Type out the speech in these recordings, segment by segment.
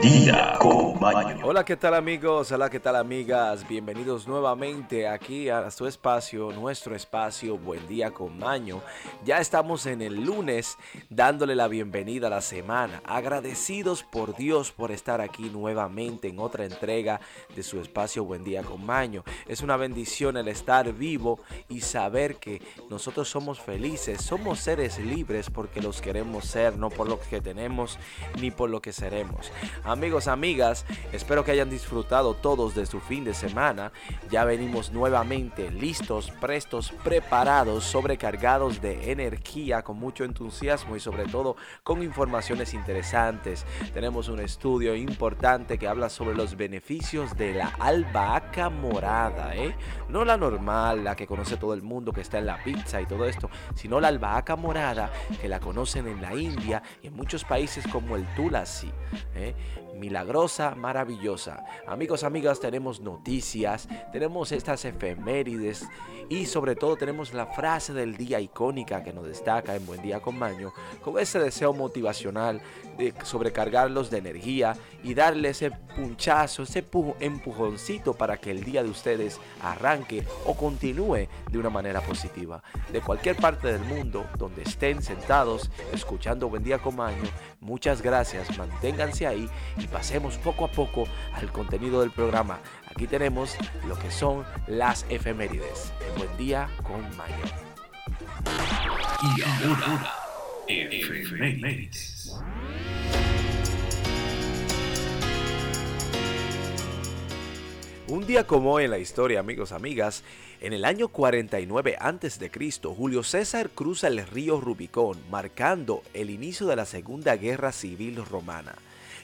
día con Hola, ¿qué tal amigos? Hola, ¿qué tal amigas? Bienvenidos nuevamente aquí a su espacio, nuestro espacio, Buen día con Maño. Ya estamos en el lunes dándole la bienvenida a la semana. Agradecidos por Dios por estar aquí nuevamente en otra entrega de su espacio Buen día con Maño. Es una bendición el estar vivo y saber que nosotros somos felices, somos seres libres porque los queremos ser, no por lo que tenemos ni por lo que seremos. Amigos, amigas, espero que hayan disfrutado todos de su fin de semana. Ya venimos nuevamente listos, prestos, preparados, sobrecargados de energía, con mucho entusiasmo y sobre todo con informaciones interesantes. Tenemos un estudio importante que habla sobre los beneficios de la albahaca morada, ¿eh? No la normal, la que conoce todo el mundo, que está en la pizza y todo esto, sino la albahaca morada que la conocen en la India y en muchos países como el Tulasi. ¿eh? milagrosa, maravillosa. Amigos, amigas, tenemos noticias, tenemos estas efemérides y sobre todo tenemos la frase del día icónica que nos destaca en Buen Día con Maño, con ese deseo motivacional de sobrecargarlos de energía y darle ese punchazo, ese empujoncito para que el día de ustedes arranque o continúe de una manera positiva. De cualquier parte del mundo donde estén sentados escuchando Buen Día con Maño, muchas gracias, manténganse ahí y pasemos poco a poco al contenido del programa. Aquí tenemos lo que son las efemérides. buen día con Mayo. Y ahora, efemérides. Un día como hoy en la historia, amigos, amigas, en el año 49 a.C., Julio César cruza el río Rubicón, marcando el inicio de la Segunda Guerra Civil Romana.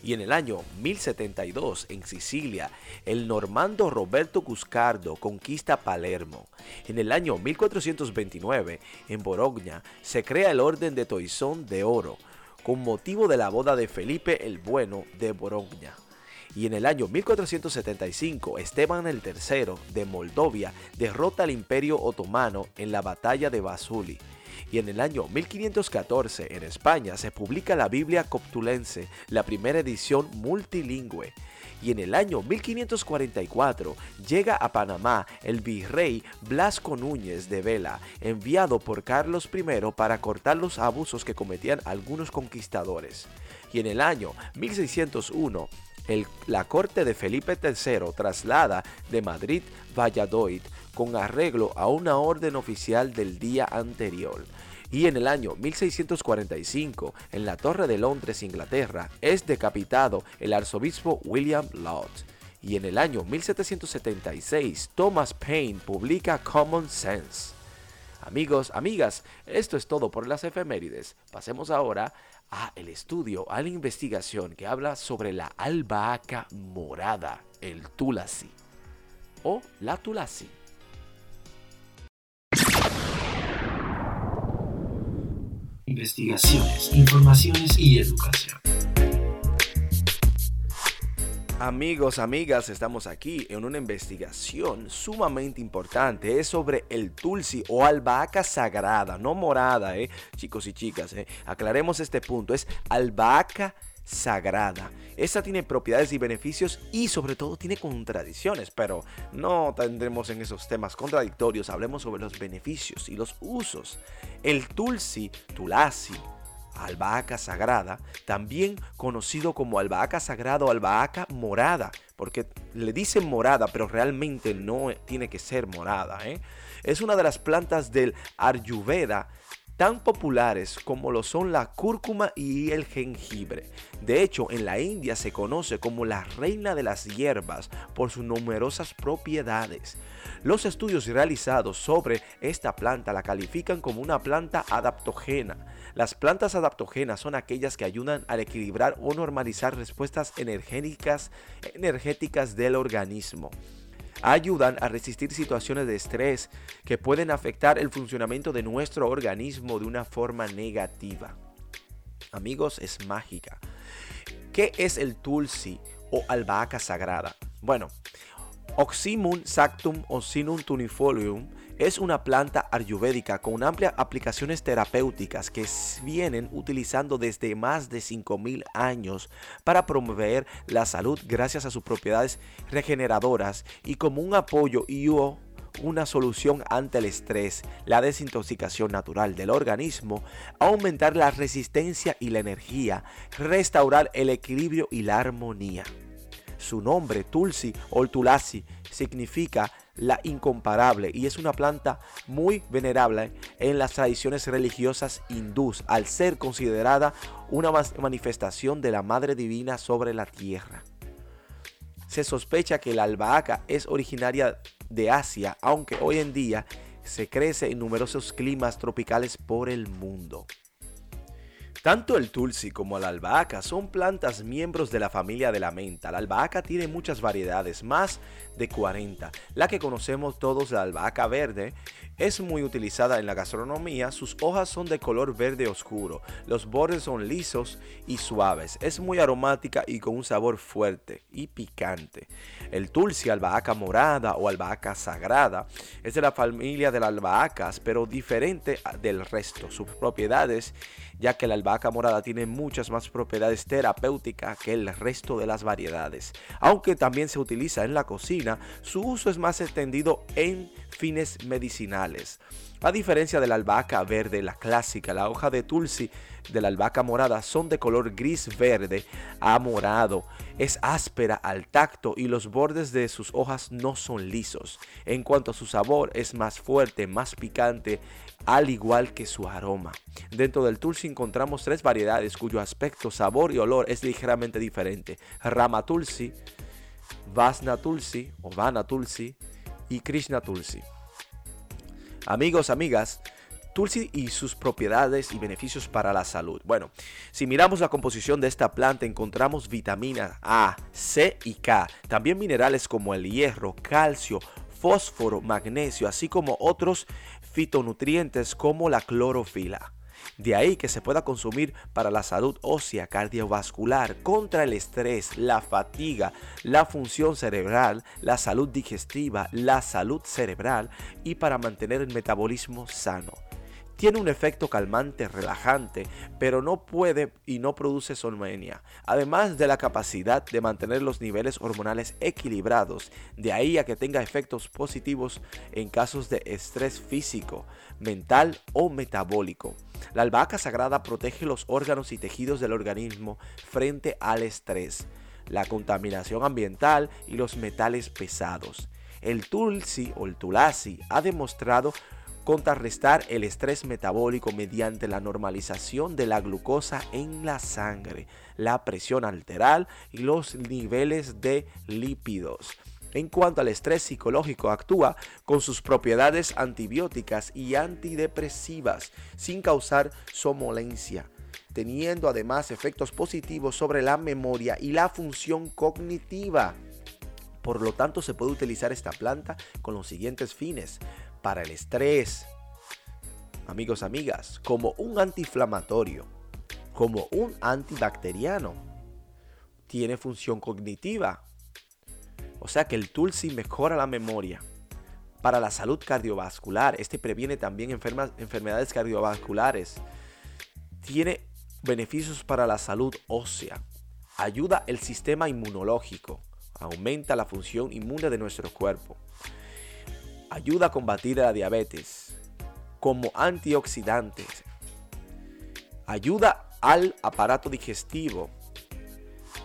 Y en el año 1072, en Sicilia, el normando Roberto Cuscardo conquista Palermo. En el año 1429, en Borogna, se crea el Orden de Toisón de Oro, con motivo de la boda de Felipe el Bueno de Borogna. Y en el año 1475, Esteban el III de Moldovia derrota al Imperio Otomano en la batalla de Basuli y en el año 1514 en España se publica la Biblia Coptulense, la primera edición multilingüe. Y en el año 1544 llega a Panamá el virrey Blasco Núñez de Vela, enviado por Carlos I para cortar los abusos que cometían algunos conquistadores. Y en el año 1601 la corte de Felipe III traslada de Madrid Valladolid con arreglo a una orden oficial del día anterior. Y en el año 1645, en la Torre de Londres, Inglaterra, es decapitado el arzobispo William Laud. Y en el año 1776, Thomas Paine publica Common Sense. Amigos, amigas, esto es todo por las efemérides. Pasemos ahora a el estudio, a la investigación que habla sobre la albahaca morada, el tulasi o la tulasi. Investigaciones, informaciones y educación. Amigos, amigas, estamos aquí en una investigación sumamente importante. Es sobre el tulsi o albahaca sagrada, no morada, ¿eh? Chicos y chicas, ¿eh? aclaremos este punto. Es albahaca sagrada. Esta tiene propiedades y beneficios y sobre todo tiene contradicciones, pero no tendremos en esos temas contradictorios. Hablemos sobre los beneficios y los usos. El tulsi, tulasi, albahaca sagrada, también conocido como albahaca sagrada o albahaca morada, porque le dicen morada, pero realmente no tiene que ser morada. ¿eh? Es una de las plantas del Ayurveda tan populares como lo son la cúrcuma y el jengibre. De hecho, en la India se conoce como la reina de las hierbas por sus numerosas propiedades. Los estudios realizados sobre esta planta la califican como una planta adaptogena. Las plantas adaptógenas son aquellas que ayudan a equilibrar o normalizar respuestas energéticas, energéticas del organismo ayudan a resistir situaciones de estrés que pueden afectar el funcionamiento de nuestro organismo de una forma negativa. Amigos, es mágica. ¿Qué es el tulsi o albahaca sagrada? Bueno, Oxymum sactum ocinum tunifolium Es una planta ayurvédica con amplias aplicaciones terapéuticas que vienen utilizando desde más de 5.000 años para promover la salud gracias a sus propiedades regeneradoras y como un apoyo y o una solución ante el estrés, la desintoxicación natural del organismo, aumentar la resistencia y la energía, restaurar el equilibrio y la armonía. Su nombre, Tulsi o Tulasi, significa la incomparable y es una planta muy venerable en las tradiciones religiosas hindús al ser considerada una manifestación de la Madre Divina sobre la tierra. Se sospecha que la albahaca es originaria de Asia, aunque hoy en día se crece en numerosos climas tropicales por el mundo. Tanto el tulsi como la albahaca son plantas miembros de la familia de la menta. La albahaca tiene muchas variedades, más de 40. La que conocemos todos, la albahaca verde, es muy utilizada en la gastronomía. Sus hojas son de color verde oscuro. Los bordes son lisos y suaves. Es muy aromática y con un sabor fuerte y picante. El tulsi, albahaca morada o albahaca sagrada, es de la familia de las albahacas, pero diferente del resto. Sus propiedades ya que la albahaca morada tiene muchas más propiedades terapéuticas que el resto de las variedades. Aunque también se utiliza en la cocina, su uso es más extendido en fines medicinales. A diferencia de la albahaca verde, la clásica, la hoja de tulsi de la albahaca morada son de color gris verde a morado. Es áspera al tacto y los bordes de sus hojas no son lisos. En cuanto a su sabor, es más fuerte, más picante, al igual que su aroma. Dentro del tulsi encontramos tres variedades cuyo aspecto, sabor y olor es ligeramente diferente. Rama tulsi, Vasna tulsi o Vana tulsi y Krishna tulsi. Amigos, amigas, Tulsi y sus propiedades y beneficios para la salud. Bueno, si miramos la composición de esta planta encontramos vitaminas A, C y K, también minerales como el hierro, calcio, fósforo, magnesio, así como otros fitonutrientes como la clorofila. De ahí que se pueda consumir para la salud ósea, cardiovascular, contra el estrés, la fatiga, la función cerebral, la salud digestiva, la salud cerebral y para mantener el metabolismo sano. Tiene un efecto calmante, relajante, pero no puede y no produce somnia, además de la capacidad de mantener los niveles hormonales equilibrados, de ahí a que tenga efectos positivos en casos de estrés físico, mental o metabólico. La albahaca sagrada protege los órganos y tejidos del organismo frente al estrés, la contaminación ambiental y los metales pesados. El tulsi o el tulasi ha demostrado contrarrestar el estrés metabólico mediante la normalización de la glucosa en la sangre, la presión arterial y los niveles de lípidos. En cuanto al estrés psicológico, actúa con sus propiedades antibióticas y antidepresivas sin causar somolencia, teniendo además efectos positivos sobre la memoria y la función cognitiva. Por lo tanto, se puede utilizar esta planta con los siguientes fines para el estrés, amigos, amigas, como un antiinflamatorio, como un antibacteriano. Tiene función cognitiva. O sea que el Tulsi mejora la memoria. Para la salud cardiovascular, este previene también enfermedades cardiovasculares. Tiene beneficios para la salud ósea. Ayuda el sistema inmunológico. Aumenta la función inmune de nuestro cuerpo ayuda a combatir la diabetes como antioxidantes, ayuda al aparato digestivo,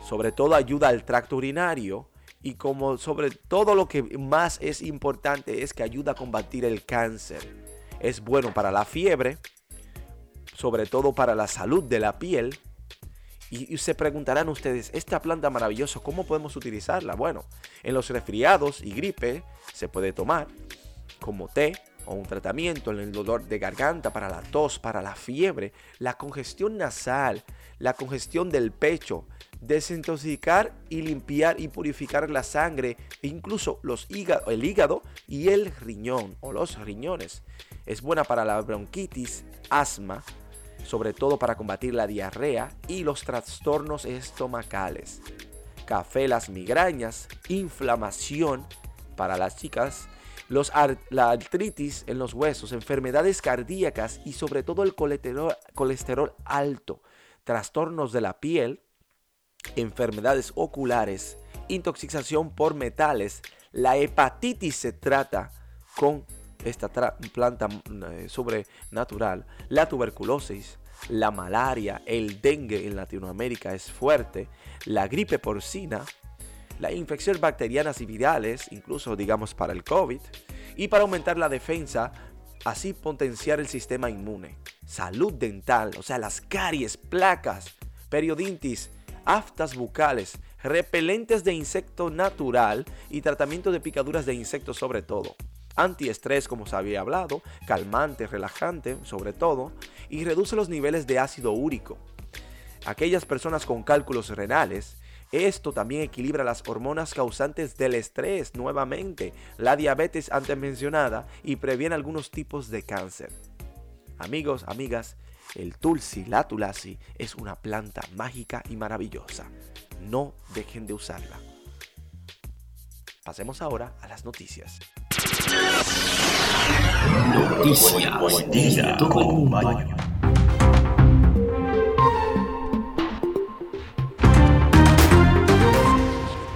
sobre todo ayuda al tracto urinario y como sobre todo lo que más es importante es que ayuda a combatir el cáncer. Es bueno para la fiebre, sobre todo para la salud de la piel. Y, se preguntarán ustedes, esta planta maravillosa, ¿cómo podemos utilizarla? Bueno, en los resfriados y gripe se puede tomar como té o un tratamiento en el dolor de garganta, para la tos, para la fiebre, la congestión nasal, la congestión del pecho, desintoxicar y limpiar y purificar la sangre, e incluso los hígado, el hígado y el riñón o los riñones. Es buena para la bronquitis, asma, sobre todo para combatir la diarrea y los trastornos estomacales. Café, las migrañas, inflamación para las chicas la artritis en los huesos, enfermedades cardíacas y sobre todo el colesterol, colesterol alto, trastornos de la piel, enfermedades oculares, intoxicación por metales. La hepatitis se trata con esta planta eh, sobrenatural, la tuberculosis, la malaria, el dengue en Latinoamérica es fuerte, la gripe porcina, la infección bacterianas y virales, incluso digamos para el COVID, y para aumentar la defensa, así potenciar el sistema inmune. Salud dental, o sea, las caries, placas, periodintis, aftas bucales, repelentes de insecto natural y tratamiento de picaduras de insectos sobre todo. Antiestrés, como se había hablado, calmante, relajante, sobre todo, y reduce los niveles de ácido úrico. Aquellas personas con cálculos renales, esto también equilibra las hormonas causantes del estrés, nuevamente, la diabetes antes mencionada, y previene algunos tipos de cáncer. Amigos, amigas, el tulsi, la tulasi, es una planta mágica y maravillosa. No dejen de usarla. Pasemos ahora a las noticias. Noticias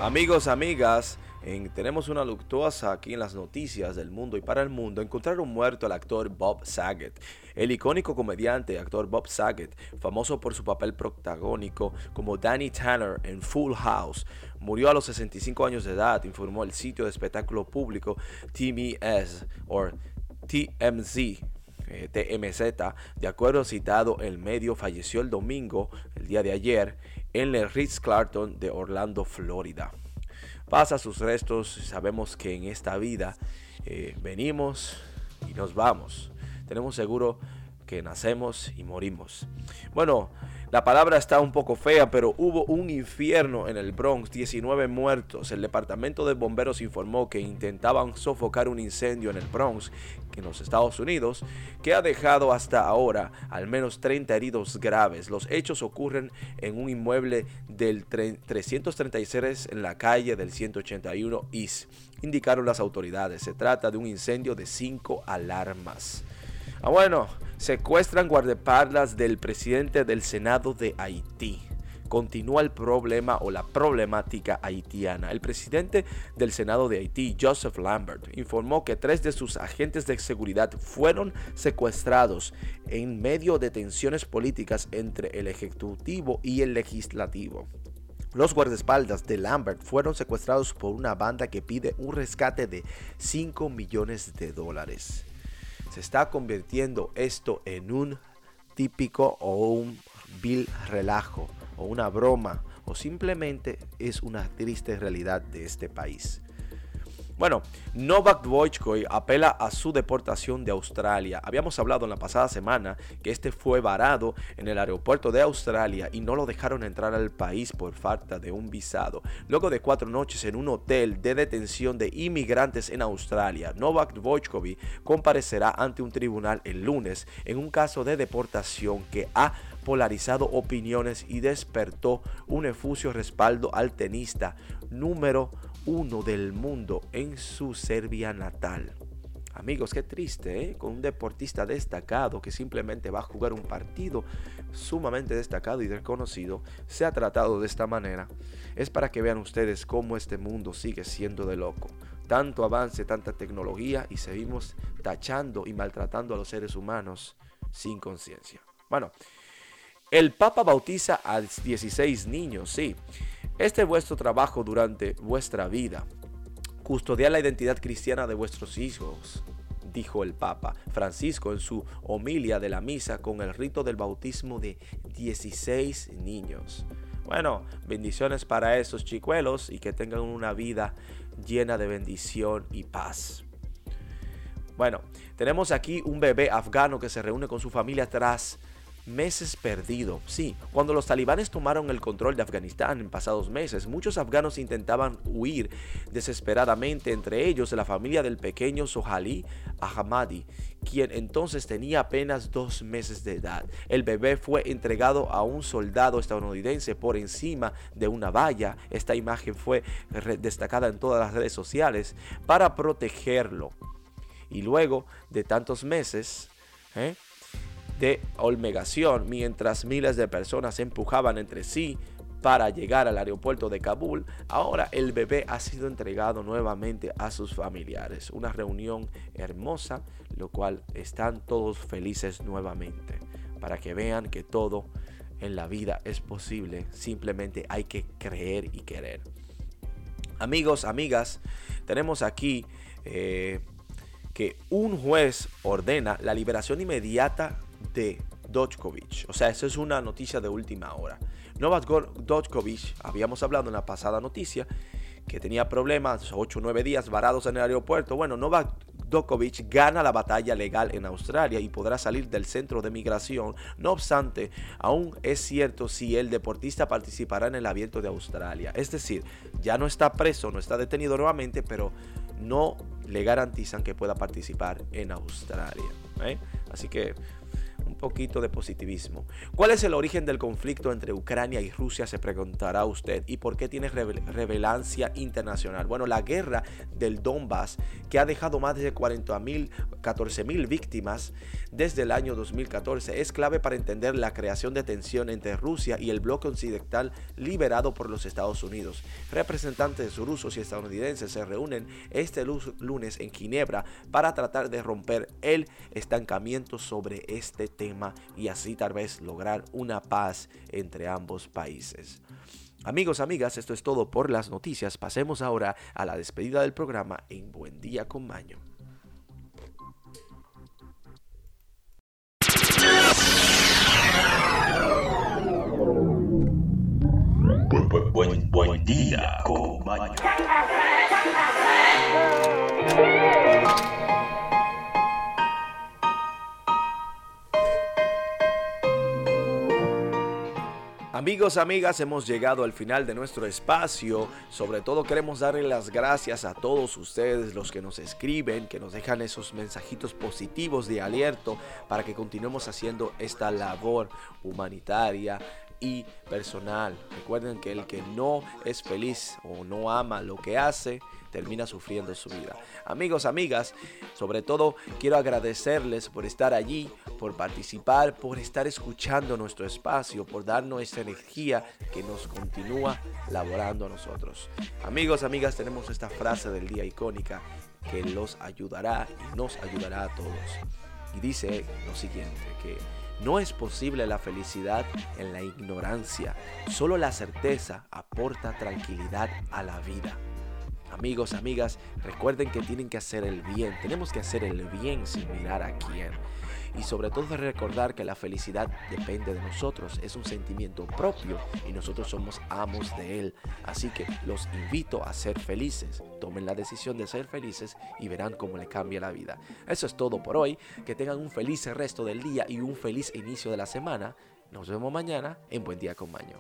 Amigos, amigas, tenemos una luctuosa aquí en las noticias del mundo y para el mundo. Encontraron muerto al actor Bob Saget. El icónico comediante y actor Bob Saget, famoso por su papel protagónico como Danny Tanner en Full House, murió a los 65 años de edad, informó el sitio de espectáculo público TMS o TMZ. Eh, TMZ, de acuerdo citado, el medio falleció el domingo, el día de ayer, en el Ritz Carlton de Orlando, Florida pasa sus restos. Sabemos que en esta vida eh, venimos y nos vamos. Tenemos seguro que nacemos y morimos. Bueno, la palabra está un poco fea, pero hubo un infierno en el Bronx, 19 muertos. El departamento de bomberos informó que intentaban sofocar un incendio en el Bronx, en los Estados Unidos, que ha dejado hasta ahora al menos 30 heridos graves. Los hechos ocurren en un inmueble del 336 en la calle del 181 East, indicaron las autoridades. Se trata de un incendio de 5 alarmas. Ah, bueno, secuestran guardaespaldas del presidente del Senado de Haití. Continúa el problema o la problemática haitiana. El presidente del Senado de Haití, Joseph Lambert, informó que tres de sus agentes de seguridad fueron secuestrados en medio de tensiones políticas entre el Ejecutivo y el Legislativo. Los guardaespaldas de Lambert fueron secuestrados por una banda que pide un rescate de 5 millones de dólares se está convirtiendo esto en un típico o un vil relajo o una broma o simplemente es una triste realidad de este país. Bueno, Novak Djokovic apela a su deportación de Australia. Habíamos hablado en la pasada semana que este fue varado en el aeropuerto de Australia y no lo dejaron entrar al país por falta de un visado. Luego de cuatro noches en un hotel de detención de inmigrantes en Australia, Novak Djokovic comparecerá ante un tribunal el lunes en un caso de deportación que ha polarizado opiniones y despertó un efusivo respaldo al tenista número uno del mundo en su Serbia natal. Amigos, qué triste, ¿eh? con un deportista destacado que simplemente va a jugar un partido sumamente destacado y reconocido, se ha tratado de esta manera. Es para que vean ustedes cómo este mundo sigue siendo de loco. Tanto avance, tanta tecnología y seguimos tachando y maltratando a los seres humanos sin conciencia. Bueno, el Papa bautiza a 16 niños, sí. Este es vuestro trabajo durante vuestra vida. Custodiar la identidad cristiana de vuestros hijos, dijo el Papa Francisco en su homilia de la misa con el rito del bautismo de 16 niños. Bueno, bendiciones para esos chicuelos y que tengan una vida llena de bendición y paz. Bueno, tenemos aquí un bebé afgano que se reúne con su familia tras meses perdidos. Sí, cuando los talibanes tomaron el control de Afganistán en pasados meses, muchos afganos intentaban huir desesperadamente, entre ellos la familia del pequeño Sohali Ahmadi, quien entonces tenía apenas dos meses de edad. El bebé fue entregado a un soldado estadounidense por encima de una valla. Esta imagen fue destacada en todas las redes sociales para protegerlo. Y luego de tantos meses, ¿eh? De olmegación mientras miles de personas se empujaban entre sí para llegar al aeropuerto de Kabul, ahora el bebé ha sido entregado nuevamente a sus familiares. Una reunión hermosa, lo cual están todos felices nuevamente, para que vean que todo en la vida es posible, simplemente hay que creer y querer. Amigos, amigas, tenemos aquí eh, que un juez ordena la liberación inmediata de Djokovic. O sea, eso es una noticia de última hora. Novak Djokovic, habíamos hablado en la pasada noticia, que tenía problemas, 8 o 9 días varados en el aeropuerto. Bueno, Novak Djokovic gana la batalla legal en Australia y podrá salir del centro de migración. No obstante, aún es cierto si el deportista participará en el abierto de Australia. Es decir, ya no está preso, no está detenido nuevamente, pero no le garantizan que pueda participar en Australia. ¿eh? Así que un poquito de positivismo. ¿Cuál es el origen del conflicto entre Ucrania y Rusia? Se preguntará usted. ¿Y por qué tiene relevancia internacional? Bueno, la guerra del Donbass, que ha dejado más de 40 mil, 14 mil víctimas desde el año 2014, es clave para entender la creación de tensión entre Rusia y el bloque occidental liberado por los Estados Unidos. Representantes rusos y estadounidenses se reúnen este lunes en Ginebra para tratar de romper el estancamiento sobre este tema y así tal vez lograr una paz entre ambos países. Amigos, amigas, esto es todo por las noticias. Pasemos ahora a la despedida del programa en Buen Día con Maño. Buen, buen día con Maño. Amigos, amigas, hemos llegado al final de nuestro espacio. Sobre todo queremos darle las gracias a todos ustedes, los que nos escriben, que nos dejan esos mensajitos positivos de alerto para que continuemos haciendo esta labor humanitaria y personal. Recuerden que el que no es feliz o no ama lo que hace, termina sufriendo su vida. Amigos, amigas, sobre todo quiero agradecerles por estar allí, por participar, por estar escuchando nuestro espacio, por darnos esta energía que nos continúa laborando a nosotros. Amigos, amigas, tenemos esta frase del día icónica que los ayudará y nos ayudará a todos. Y dice lo siguiente, que no es posible la felicidad en la ignorancia, solo la certeza aporta tranquilidad a la vida. Amigos, amigas, recuerden que tienen que hacer el bien. Tenemos que hacer el bien sin mirar a quién. Y sobre todo recordar que la felicidad depende de nosotros. Es un sentimiento propio y nosotros somos amos de él. Así que los invito a ser felices. Tomen la decisión de ser felices y verán cómo le cambia la vida. Eso es todo por hoy. Que tengan un feliz resto del día y un feliz inicio de la semana. Nos vemos mañana en Buen Día con Maño.